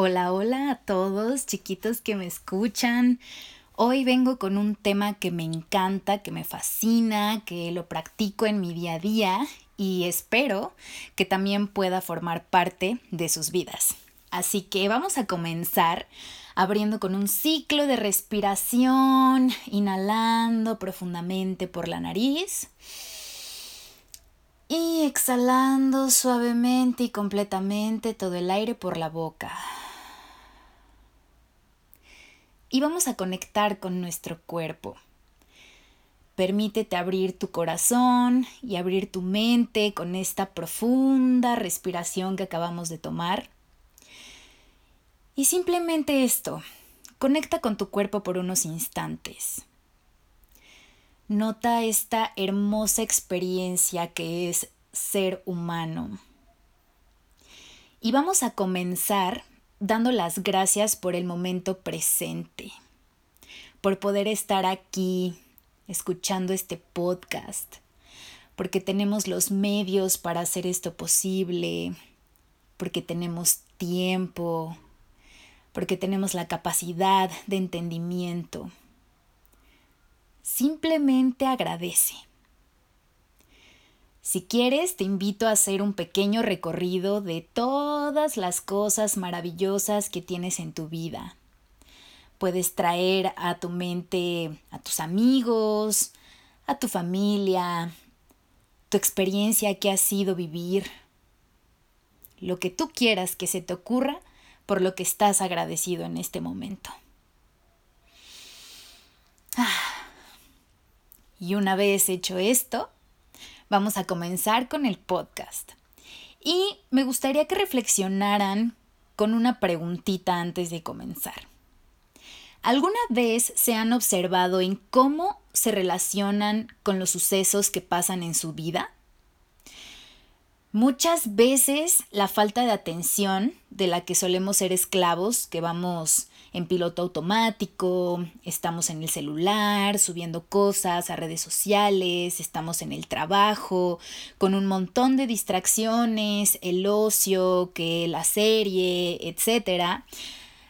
Hola, hola a todos, chiquitos que me escuchan. Hoy vengo con un tema que me encanta, que me fascina, que lo practico en mi día a día y espero que también pueda formar parte de sus vidas. Así que vamos a comenzar abriendo con un ciclo de respiración, inhalando profundamente por la nariz y exhalando suavemente y completamente todo el aire por la boca y vamos a conectar con nuestro cuerpo. Permítete abrir tu corazón y abrir tu mente con esta profunda respiración que acabamos de tomar. Y simplemente esto, conecta con tu cuerpo por unos instantes. Nota esta hermosa experiencia que es ser humano. Y vamos a comenzar dando las gracias por el momento presente, por poder estar aquí escuchando este podcast, porque tenemos los medios para hacer esto posible, porque tenemos tiempo, porque tenemos la capacidad de entendimiento. Simplemente agradece. Si quieres, te invito a hacer un pequeño recorrido de todas las cosas maravillosas que tienes en tu vida. Puedes traer a tu mente a tus amigos, a tu familia, tu experiencia que ha sido vivir, lo que tú quieras que se te ocurra por lo que estás agradecido en este momento. Ah. Y una vez hecho esto, Vamos a comenzar con el podcast. Y me gustaría que reflexionaran con una preguntita antes de comenzar. ¿Alguna vez se han observado en cómo se relacionan con los sucesos que pasan en su vida? Muchas veces la falta de atención de la que solemos ser esclavos, que vamos en piloto automático, estamos en el celular, subiendo cosas a redes sociales, estamos en el trabajo, con un montón de distracciones, el ocio, que la serie, etc.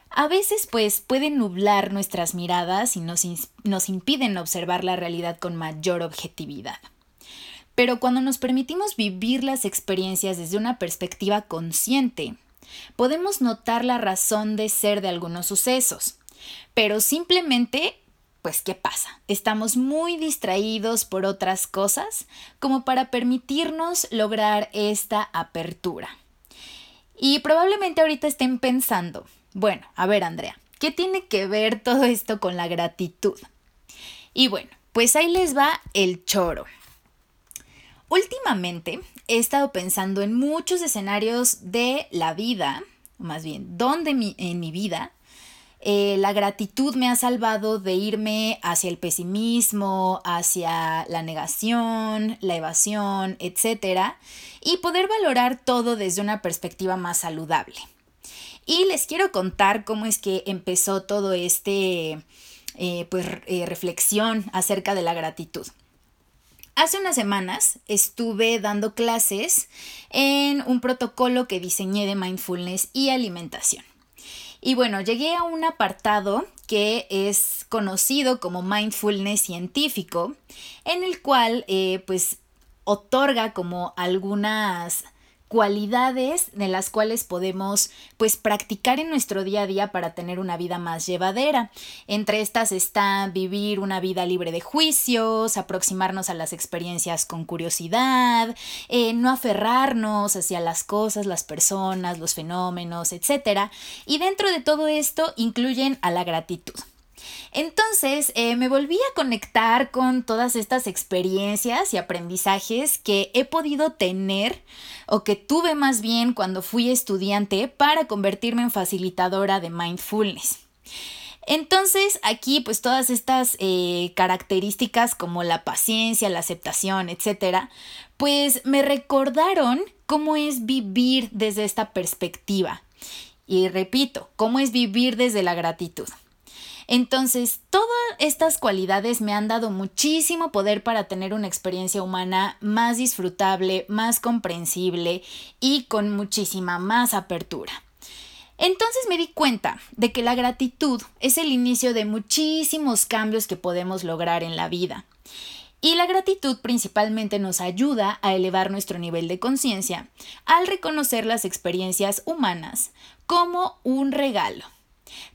A veces pues pueden nublar nuestras miradas y nos, nos impiden observar la realidad con mayor objetividad. Pero cuando nos permitimos vivir las experiencias desde una perspectiva consciente, podemos notar la razón de ser de algunos sucesos. Pero simplemente, pues, ¿qué pasa? Estamos muy distraídos por otras cosas como para permitirnos lograr esta apertura. Y probablemente ahorita estén pensando, bueno, a ver Andrea, ¿qué tiene que ver todo esto con la gratitud? Y bueno, pues ahí les va el choro. Últimamente he estado pensando en muchos escenarios de la vida, más bien, donde en mi vida eh, la gratitud me ha salvado de irme hacia el pesimismo, hacia la negación, la evasión, etc. Y poder valorar todo desde una perspectiva más saludable. Y les quiero contar cómo es que empezó todo este eh, pues, eh, reflexión acerca de la gratitud. Hace unas semanas estuve dando clases en un protocolo que diseñé de mindfulness y alimentación. Y bueno, llegué a un apartado que es conocido como mindfulness científico, en el cual eh, pues otorga como algunas cualidades de las cuales podemos pues practicar en nuestro día a día para tener una vida más llevadera. Entre estas está vivir una vida libre de juicios, aproximarnos a las experiencias con curiosidad, eh, no aferrarnos hacia las cosas, las personas, los fenómenos, etc. Y dentro de todo esto incluyen a la gratitud. Entonces eh, me volví a conectar con todas estas experiencias y aprendizajes que he podido tener o que tuve más bien cuando fui estudiante para convertirme en facilitadora de mindfulness. Entonces aquí pues todas estas eh, características como la paciencia, la aceptación, etcétera, pues me recordaron cómo es vivir desde esta perspectiva. Y repito, cómo es vivir desde la gratitud. Entonces, todas estas cualidades me han dado muchísimo poder para tener una experiencia humana más disfrutable, más comprensible y con muchísima más apertura. Entonces me di cuenta de que la gratitud es el inicio de muchísimos cambios que podemos lograr en la vida. Y la gratitud principalmente nos ayuda a elevar nuestro nivel de conciencia al reconocer las experiencias humanas como un regalo,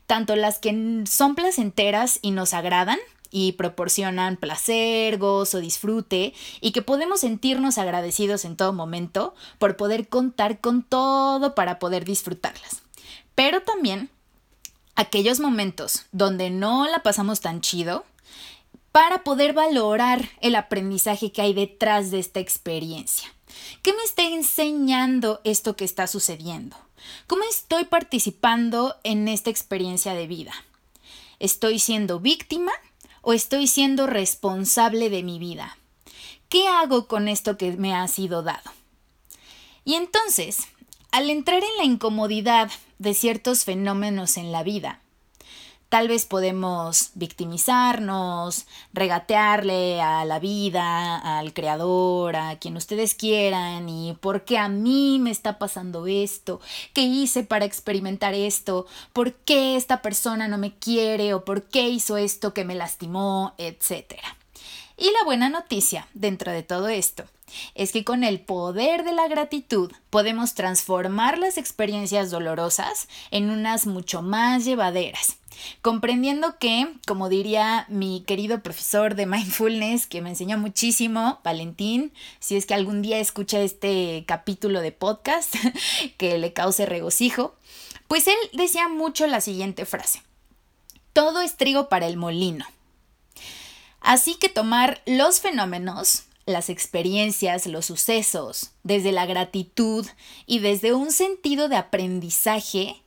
tanto las que son placenteras y nos agradan y proporcionan placer, gozo, disfrute y que podemos sentirnos agradecidos en todo momento por poder contar con todo para poder disfrutarlas. Pero también aquellos momentos donde no la pasamos tan chido, para poder valorar el aprendizaje que hay detrás de esta experiencia. ¿Qué me está enseñando esto que está sucediendo? ¿Cómo estoy participando en esta experiencia de vida? ¿Estoy siendo víctima o estoy siendo responsable de mi vida? ¿Qué hago con esto que me ha sido dado? Y entonces, al entrar en la incomodidad de ciertos fenómenos en la vida, Tal vez podemos victimizarnos, regatearle a la vida, al creador, a quien ustedes quieran y por qué a mí me está pasando esto, qué hice para experimentar esto, por qué esta persona no me quiere o por qué hizo esto que me lastimó, etc. Y la buena noticia dentro de todo esto es que con el poder de la gratitud podemos transformar las experiencias dolorosas en unas mucho más llevaderas comprendiendo que, como diría mi querido profesor de mindfulness, que me enseñó muchísimo, Valentín, si es que algún día escucha este capítulo de podcast que le cause regocijo, pues él decía mucho la siguiente frase, todo es trigo para el molino. Así que tomar los fenómenos, las experiencias, los sucesos, desde la gratitud y desde un sentido de aprendizaje,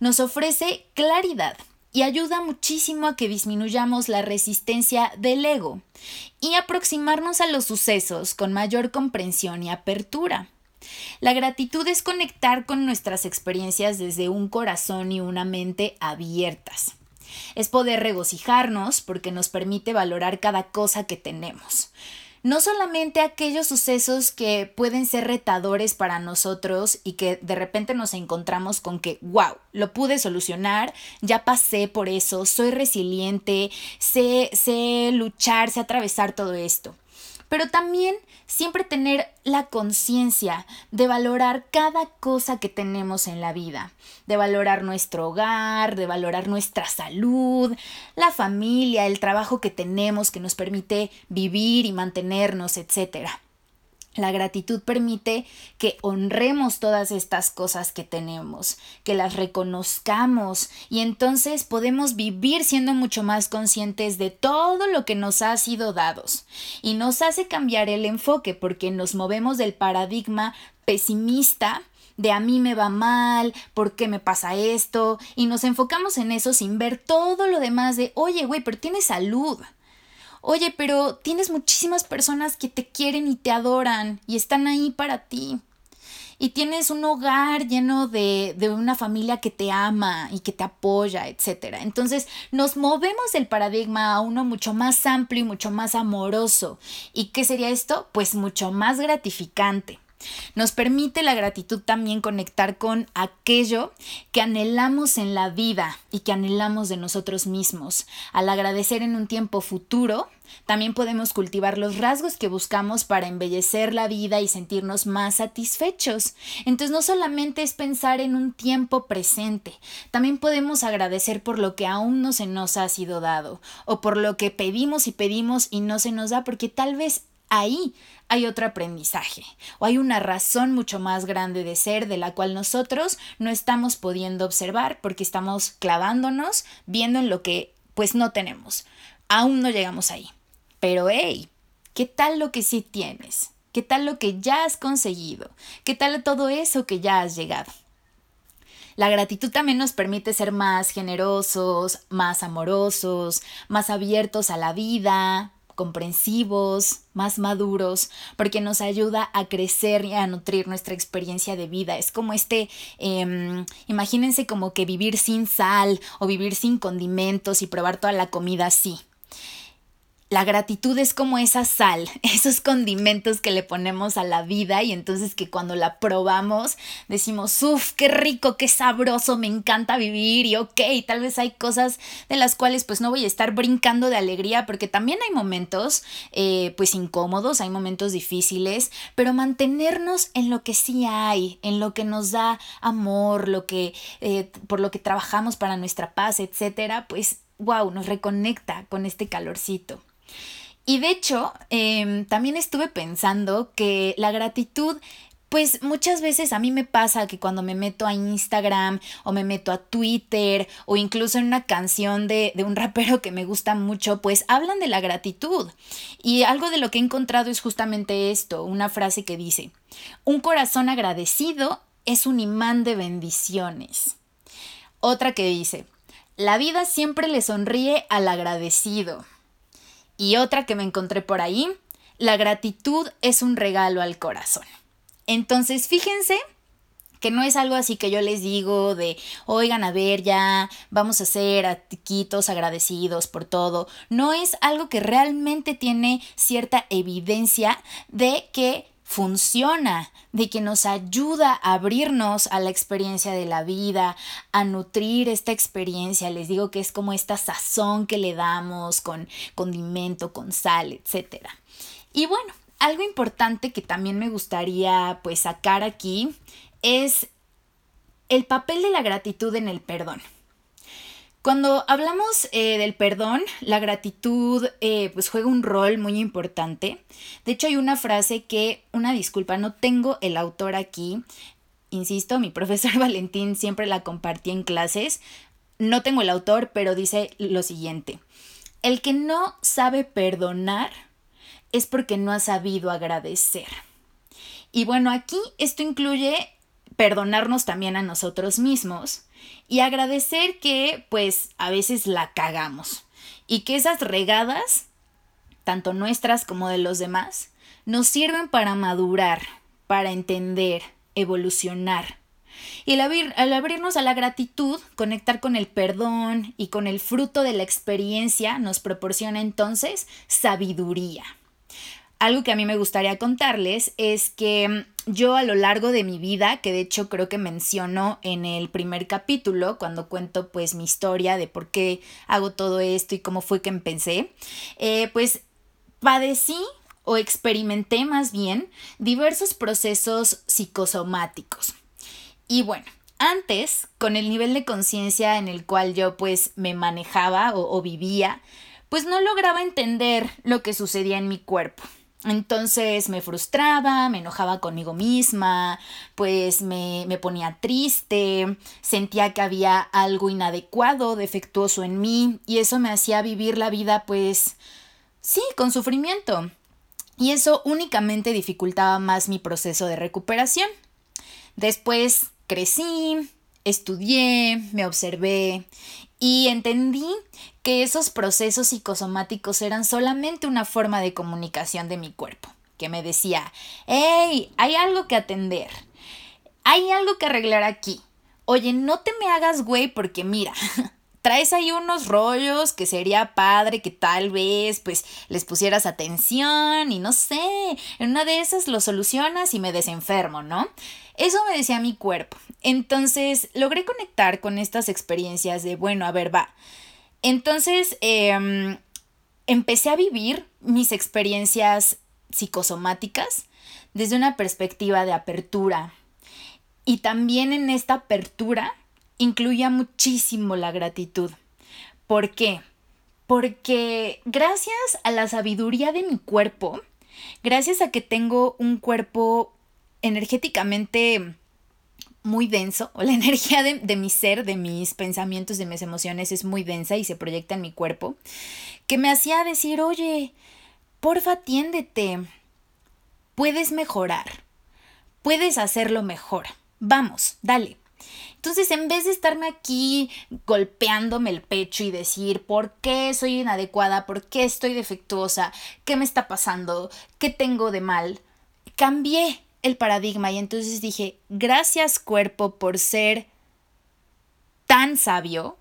nos ofrece claridad y ayuda muchísimo a que disminuyamos la resistencia del ego y aproximarnos a los sucesos con mayor comprensión y apertura. La gratitud es conectar con nuestras experiencias desde un corazón y una mente abiertas. Es poder regocijarnos porque nos permite valorar cada cosa que tenemos. No solamente aquellos sucesos que pueden ser retadores para nosotros y que de repente nos encontramos con que, wow, lo pude solucionar, ya pasé por eso, soy resiliente, sé, sé luchar, sé atravesar todo esto pero también siempre tener la conciencia de valorar cada cosa que tenemos en la vida, de valorar nuestro hogar, de valorar nuestra salud, la familia, el trabajo que tenemos que nos permite vivir y mantenernos, etcétera. La gratitud permite que honremos todas estas cosas que tenemos, que las reconozcamos y entonces podemos vivir siendo mucho más conscientes de todo lo que nos ha sido dados. Y nos hace cambiar el enfoque porque nos movemos del paradigma pesimista de a mí me va mal, ¿por qué me pasa esto? Y nos enfocamos en eso sin ver todo lo demás de, oye, güey, pero tienes salud Oye, pero tienes muchísimas personas que te quieren y te adoran y están ahí para ti. Y tienes un hogar lleno de, de una familia que te ama y que te apoya, etc. Entonces nos movemos del paradigma a uno mucho más amplio y mucho más amoroso. ¿Y qué sería esto? Pues mucho más gratificante. Nos permite la gratitud también conectar con aquello que anhelamos en la vida y que anhelamos de nosotros mismos. Al agradecer en un tiempo futuro, también podemos cultivar los rasgos que buscamos para embellecer la vida y sentirnos más satisfechos. Entonces no solamente es pensar en un tiempo presente, también podemos agradecer por lo que aún no se nos ha sido dado o por lo que pedimos y pedimos y no se nos da porque tal vez ahí hay otro aprendizaje o hay una razón mucho más grande de ser de la cual nosotros no estamos pudiendo observar porque estamos clavándonos viendo en lo que pues no tenemos. Aún no llegamos ahí. Pero hey, ¿qué tal lo que sí tienes? ¿Qué tal lo que ya has conseguido? ¿Qué tal todo eso que ya has llegado? La gratitud también nos permite ser más generosos, más amorosos, más abiertos a la vida, comprensivos, más maduros, porque nos ayuda a crecer y a nutrir nuestra experiencia de vida. Es como este, em, imagínense como que vivir sin sal o vivir sin condimentos y probar toda la comida así. La gratitud es como esa sal, esos condimentos que le ponemos a la vida y entonces que cuando la probamos decimos, uff, qué rico, qué sabroso, me encanta vivir y ok, tal vez hay cosas de las cuales pues no voy a estar brincando de alegría porque también hay momentos eh, pues incómodos, hay momentos difíciles, pero mantenernos en lo que sí hay, en lo que nos da amor, lo que, eh, por lo que trabajamos para nuestra paz, etcétera, pues wow, nos reconecta con este calorcito. Y de hecho, em, también estuve pensando que la gratitud pues muchas veces a mí me pasa que cuando me meto a Instagram o me meto a Twitter o incluso en una canción de, de, un rapero que me gusta mucho, pues hablan de la gratitud. Y algo de lo que he encontrado es justamente esto, una frase que dice, un corazón agradecido es un imán de bendiciones. Otra que dice, la vida siempre le sonríe al agradecido. Y otra que me encontré por ahí, la gratitud es un regalo al corazón. Entonces, fíjense que no es algo así que yo les digo de, oigan, a ver, ya vamos a ser atiquitos agradecidos por todo. No es algo que realmente tiene cierta evidencia de que funciona, de que nos ayuda a abrirnos a la experiencia de la vida, a nutrir esta experiencia. Les digo que es como esta sazón que le damos con condimento, con sal, etc. Y bueno, algo importante que también me gustaría pues sacar aquí es el papel de la gratitud en el perdón. Cuando hablamos eh, del perdón, la gratitud eh, pues juega un rol muy importante. De hecho hay una frase que, una disculpa, no tengo el autor aquí. Insisto, mi profesor Valentín siempre la compartía en clases. No tengo el autor, pero dice lo siguiente. El que no sabe perdonar es porque no ha sabido agradecer. Y bueno, aquí esto incluye perdonarnos también a nosotros mismos y agradecer que pues a veces la cagamos y que esas regadas, tanto nuestras como de los demás, nos sirven para madurar, para entender, evolucionar. Y al, abrirnos a la gratitud, conectar con el perdón y con el fruto de la experiencia nos proporciona entonces sabiduría algo que a mí me gustaría contarles es que yo a lo largo de mi vida, que de hecho creo que menciono en el primer capítulo, cuando cuento pues mi historia de por qué hago todo esto y cómo fue que empecé, eh, pues padecí o experimenté más bien diversos procesos psicosomáticos. Y bueno, antes, con el nivel de conciencia en el cual yo pues me manejaba o, o vivía, pues no lograba entender lo que sucedía en mi cuerpo. Entonces me frustraba, me enojaba conmigo misma, pues me, me, ponía triste, sentía que había algo inadecuado, defectuoso en mí y eso me hacía vivir la vida pues sí, con sufrimiento. Y eso únicamente dificultaba más mi proceso de recuperación. Después crecí, estudié, me observé y entendí que esos procesos psicosomáticos eran solamente una forma de comunicación de mi cuerpo, que me decía, hey, hay algo que atender, hay algo que arreglar aquí. Oye, no te me hagas güey porque mira, traes ahí unos rollos que sería padre que tal vez pues les pusieras atención y no sé, en una de esas lo solucionas y me desenfermo, ¿no? Eso me decía mi cuerpo. Entonces logré conectar con estas experiencias de, bueno, a ver, va, entonces, em, empecé a vivir mis experiencias psicosomáticas desde una perspectiva de apertura. Y también en esta apertura incluía muchísimo la gratitud. ¿Por qué? Porque gracias a la sabiduría de mi cuerpo, gracias a que tengo un cuerpo energéticamente muy denso, o la energía de, mi ser, de mis pensamientos, de mis emociones es muy densa y se proyecta en mi cuerpo, que me hacía decir, oye, porfa, atiéndete, puedes mejorar, puedes hacerlo mejor, vamos, dale. Entonces, en vez de estarme aquí golpeándome el pecho y decir por qué soy inadecuada, por qué estoy defectuosa, qué me está pasando, qué tengo de mal, cambié el paradigma y entonces dije, gracias cuerpo por ser tan sabio,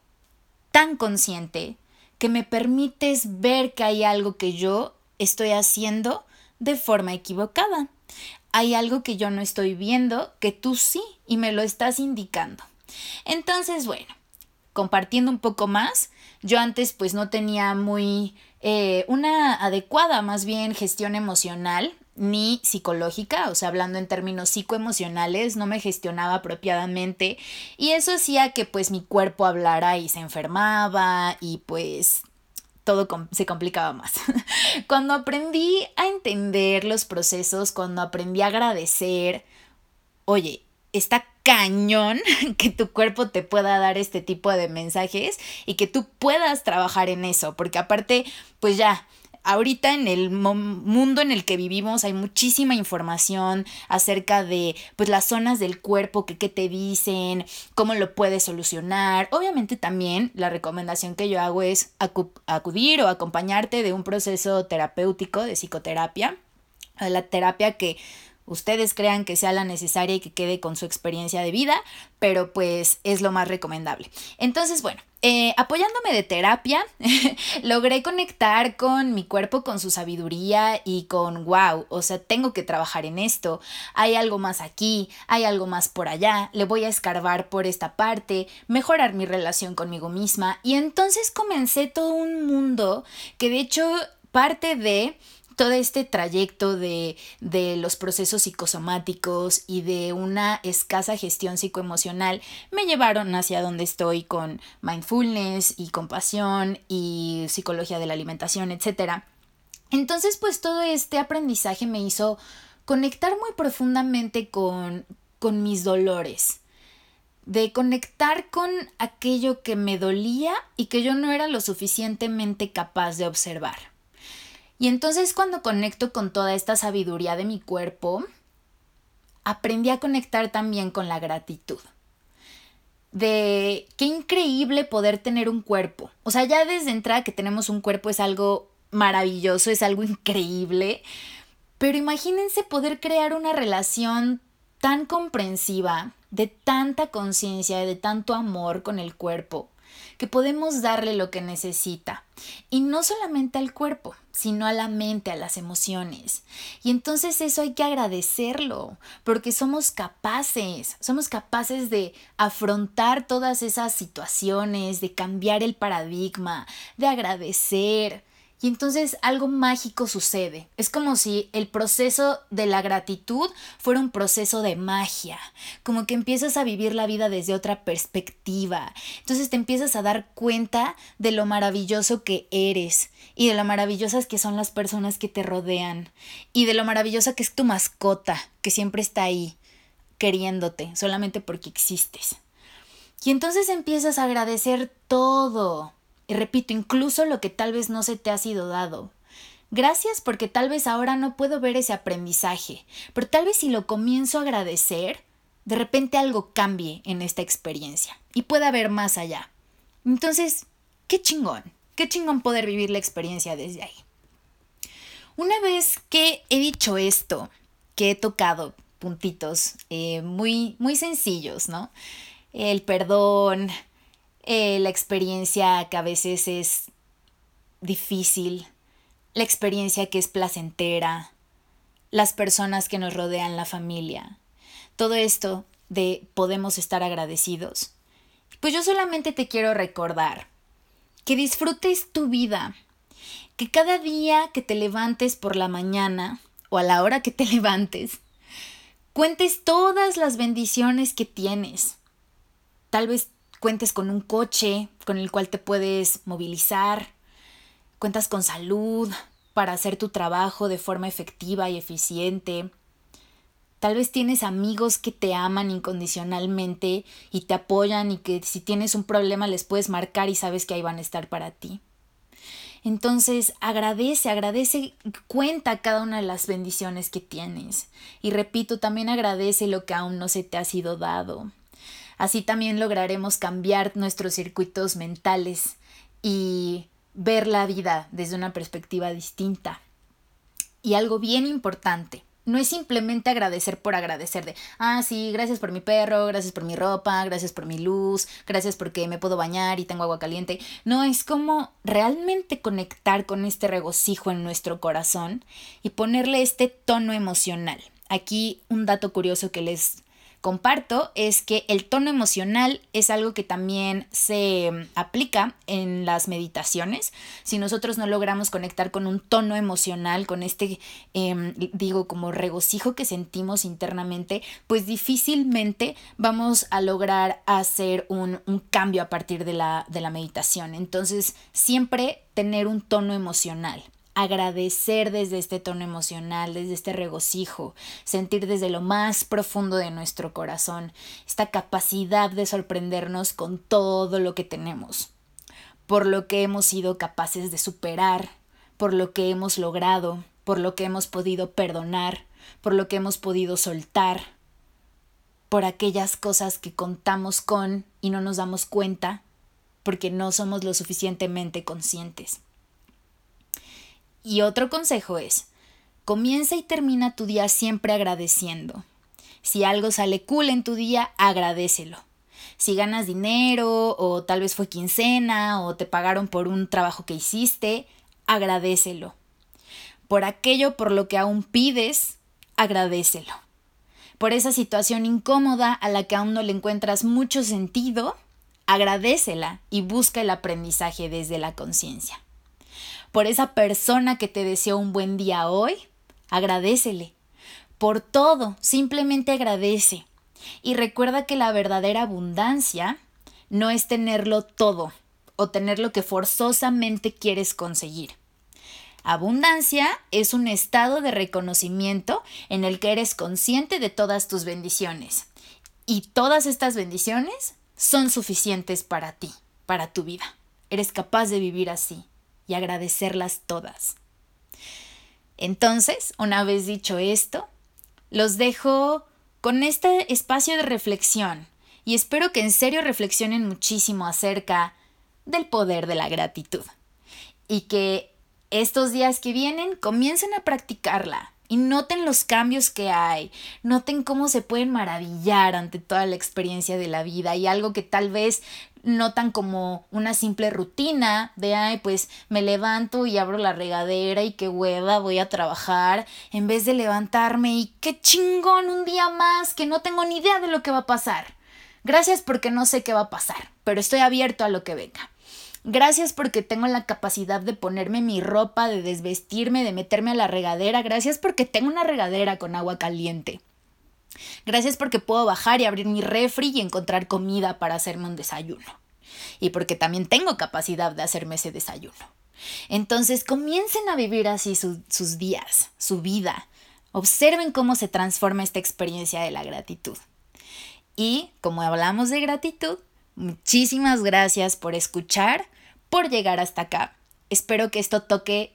tan consciente, que me permites ver que hay algo que yo estoy haciendo de forma equivocada. Hay algo que yo no estoy viendo que tú sí y me lo estás indicando. Entonces, bueno, compartiendo un poco más, yo antes pues no tenía muy eh, una adecuada más bien gestión emocional ni psicológica, o sea, hablando en términos psicoemocionales, no me gestionaba apropiadamente y eso hacía que pues mi cuerpo hablara y se enfermaba y pues todo se complicaba más. cuando aprendí a entender los procesos, cuando aprendí a agradecer, oye, está cañón que tu cuerpo te pueda dar este tipo de mensajes y que tú puedas trabajar en eso, porque aparte, pues ya, ahorita en el mundo en el que vivimos hay muchísima información acerca de pues las zonas del cuerpo que, que, te dicen, cómo lo puedes solucionar. Obviamente también la recomendación que yo hago es acudir o acompañarte de un proceso terapéutico de psicoterapia, la terapia que ustedes crean que sea la necesaria y que quede con su experiencia de vida, pero pues es lo más recomendable. Entonces, bueno, eh, apoyándome de terapia, logré conectar con mi cuerpo, con su sabiduría y con, wow, o sea, tengo que trabajar en esto, hay algo más aquí, hay algo más por allá, le voy a escarbar por esta parte, mejorar mi relación conmigo misma y entonces comencé todo un mundo que de hecho parte de todo este trayecto de, de, los procesos psicosomáticos y de una escasa gestión psicoemocional me llevaron hacia donde estoy con mindfulness y compasión y psicología de la alimentación, etc. Entonces, pues todo este aprendizaje me hizo conectar muy profundamente con, con mis dolores de conectar con aquello que me dolía y que yo no era lo suficientemente capaz de observar. Y entonces cuando conecto con toda esta sabiduría de mi cuerpo, aprendí a conectar también con la gratitud. De qué increíble poder tener un cuerpo. O sea, ya desde entrada que tenemos un cuerpo es algo maravilloso, es algo increíble. Pero imagínense poder crear una relación tan comprensiva, de tanta conciencia, de tanto amor con el cuerpo, que podemos darle lo que necesita. Y no solamente al cuerpo, sino a la mente, a las emociones. Y entonces eso hay que agradecerlo, porque somos capaces, somos capaces de afrontar todas esas situaciones, de cambiar el paradigma, de agradecer, y entonces algo mágico sucede. Es como si el proceso de la gratitud fuera un proceso de magia, como que empiezas a vivir la vida desde otra perspectiva. Entonces te empiezas a dar cuenta de lo maravilloso que eres y de lo maravillosas que son las personas que te rodean y de lo maravillosa que es tu mascota, que siempre está ahí queriéndote solamente porque existes. Y entonces empiezas a agradecer todo, y repito, incluso lo que tal vez no se te ha sido dado. Gracias porque tal vez ahora no puedo ver ese aprendizaje, pero tal vez si lo comienzo a agradecer, de repente algo cambie en esta experiencia y pueda haber más allá. Entonces, qué chingón, qué chingón poder vivir la experiencia desde ahí. Una vez que he dicho esto, que he tocado puntitos eh, muy, muy sencillos, ¿no? El perdón, eh, la experiencia que a veces es difícil, la experiencia que es placentera, las personas que nos rodean, la familia. Todo esto de podemos estar agradecidos. Pues yo solamente te quiero recordar que disfrutes tu vida, que cada día que te levantes por la mañana o a la hora que te levantes, cuentes todas las bendiciones que tienes. Tal vez cuentes con un coche con el cual te puedes movilizar, cuentas con salud para hacer tu trabajo de forma efectiva y eficiente. Tal vez tienes amigos que te aman incondicionalmente y te apoyan y que si tienes un problema les puedes marcar y sabes que ahí van a estar para ti. Entonces agradece, agradece, cuenta cada una de las bendiciones que tienes. Y repito, también agradece lo que aún no se te ha sido dado. Así también lograremos cambiar nuestros circuitos mentales y ver la vida desde una perspectiva distinta. Y algo bien importante, no es simplemente agradecer por agradecer de, ah, sí, gracias por mi perro, gracias por mi ropa, gracias por mi luz, gracias porque me puedo bañar y tengo agua caliente. No, es como realmente conectar con este regocijo en nuestro corazón y ponerle este tono emocional. Aquí un dato curioso que les comparto es que el tono emocional es algo que también se mm, aplica en las meditaciones. Si nosotros no logramos conectar con un tono emocional, con este, em, digo, como regocijo que sentimos internamente, pues difícilmente vamos a lograr hacer un, un cambio a partir de la, de la meditación. Entonces, siempre tener un tono emocional agradecer desde este tono emocional, desde este regocijo, sentir desde lo más profundo de nuestro corazón esta capacidad de sorprendernos con todo lo que tenemos, por lo que hemos sido capaces de superar, por lo que hemos logrado, por lo que hemos podido perdonar, por lo que hemos podido soltar, por aquellas cosas que contamos con y no nos damos cuenta porque no somos lo suficientemente conscientes. Y otro consejo es, comienza y termina tu día siempre agradeciendo. Si algo sale cool en tu día, agradecelo. Si ganas dinero o tal vez fue quincena o te pagaron por un trabajo que hiciste, agradecelo. Por aquello por lo que aún pides, agradecelo. Por esa situación incómoda a la que aún no le encuentras mucho sentido, agradecela y busca el aprendizaje desde la conciencia por esa persona que te deseó un buen día hoy, agradecele. Por todo, simplemente agradece. Y recuerda que la verdadera abundancia no es tenerlo todo o tener lo que forzosamente quieres conseguir. Abundancia es un estado de reconocimiento en el que eres consciente de todas tus bendiciones. Y todas estas bendiciones son suficientes para ti, para tu vida. Eres capaz de vivir así y agradecerlas todas. Entonces, una vez dicho esto, los dejo con este espacio de reflexión y espero que en serio reflexionen muchísimo acerca del poder de la gratitud y que estos días que vienen comiencen a practicarla y noten los cambios que hay, noten cómo se pueden maravillar ante toda la experiencia de la vida y algo que tal vez notan como una simple rutina de, ay, pues me levanto y abro la regadera y qué hueva, voy a trabajar, en vez de levantarme y qué chingón un día más que no tengo ni idea de lo que va a pasar. Gracias porque no sé qué va a pasar, pero estoy abierto a lo que venga. Gracias porque tengo la capacidad de ponerme mi ropa, de desvestirme, de meterme a la regadera. Gracias porque tengo una regadera con agua caliente. Gracias porque puedo bajar y abrir mi refri y encontrar comida para hacerme un desayuno. Y porque también tengo capacidad de hacerme ese desayuno. Entonces comiencen a vivir así sus días, su vida. Observen cómo se transforma esta experiencia de la gratitud. Y como hablamos de gratitud, Muchísimas gracias por escuchar, por llegar hasta acá. Espero que esto toque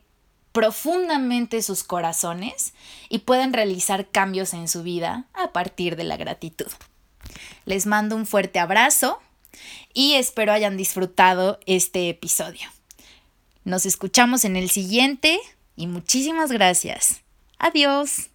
profundamente sus corazones y puedan realizar cambios en su vida a partir de la gratitud. Les mando un fuerte abrazo y espero hayan disfrutado este episodio. Nos escuchamos en el siguiente y muchísimas gracias. Adiós.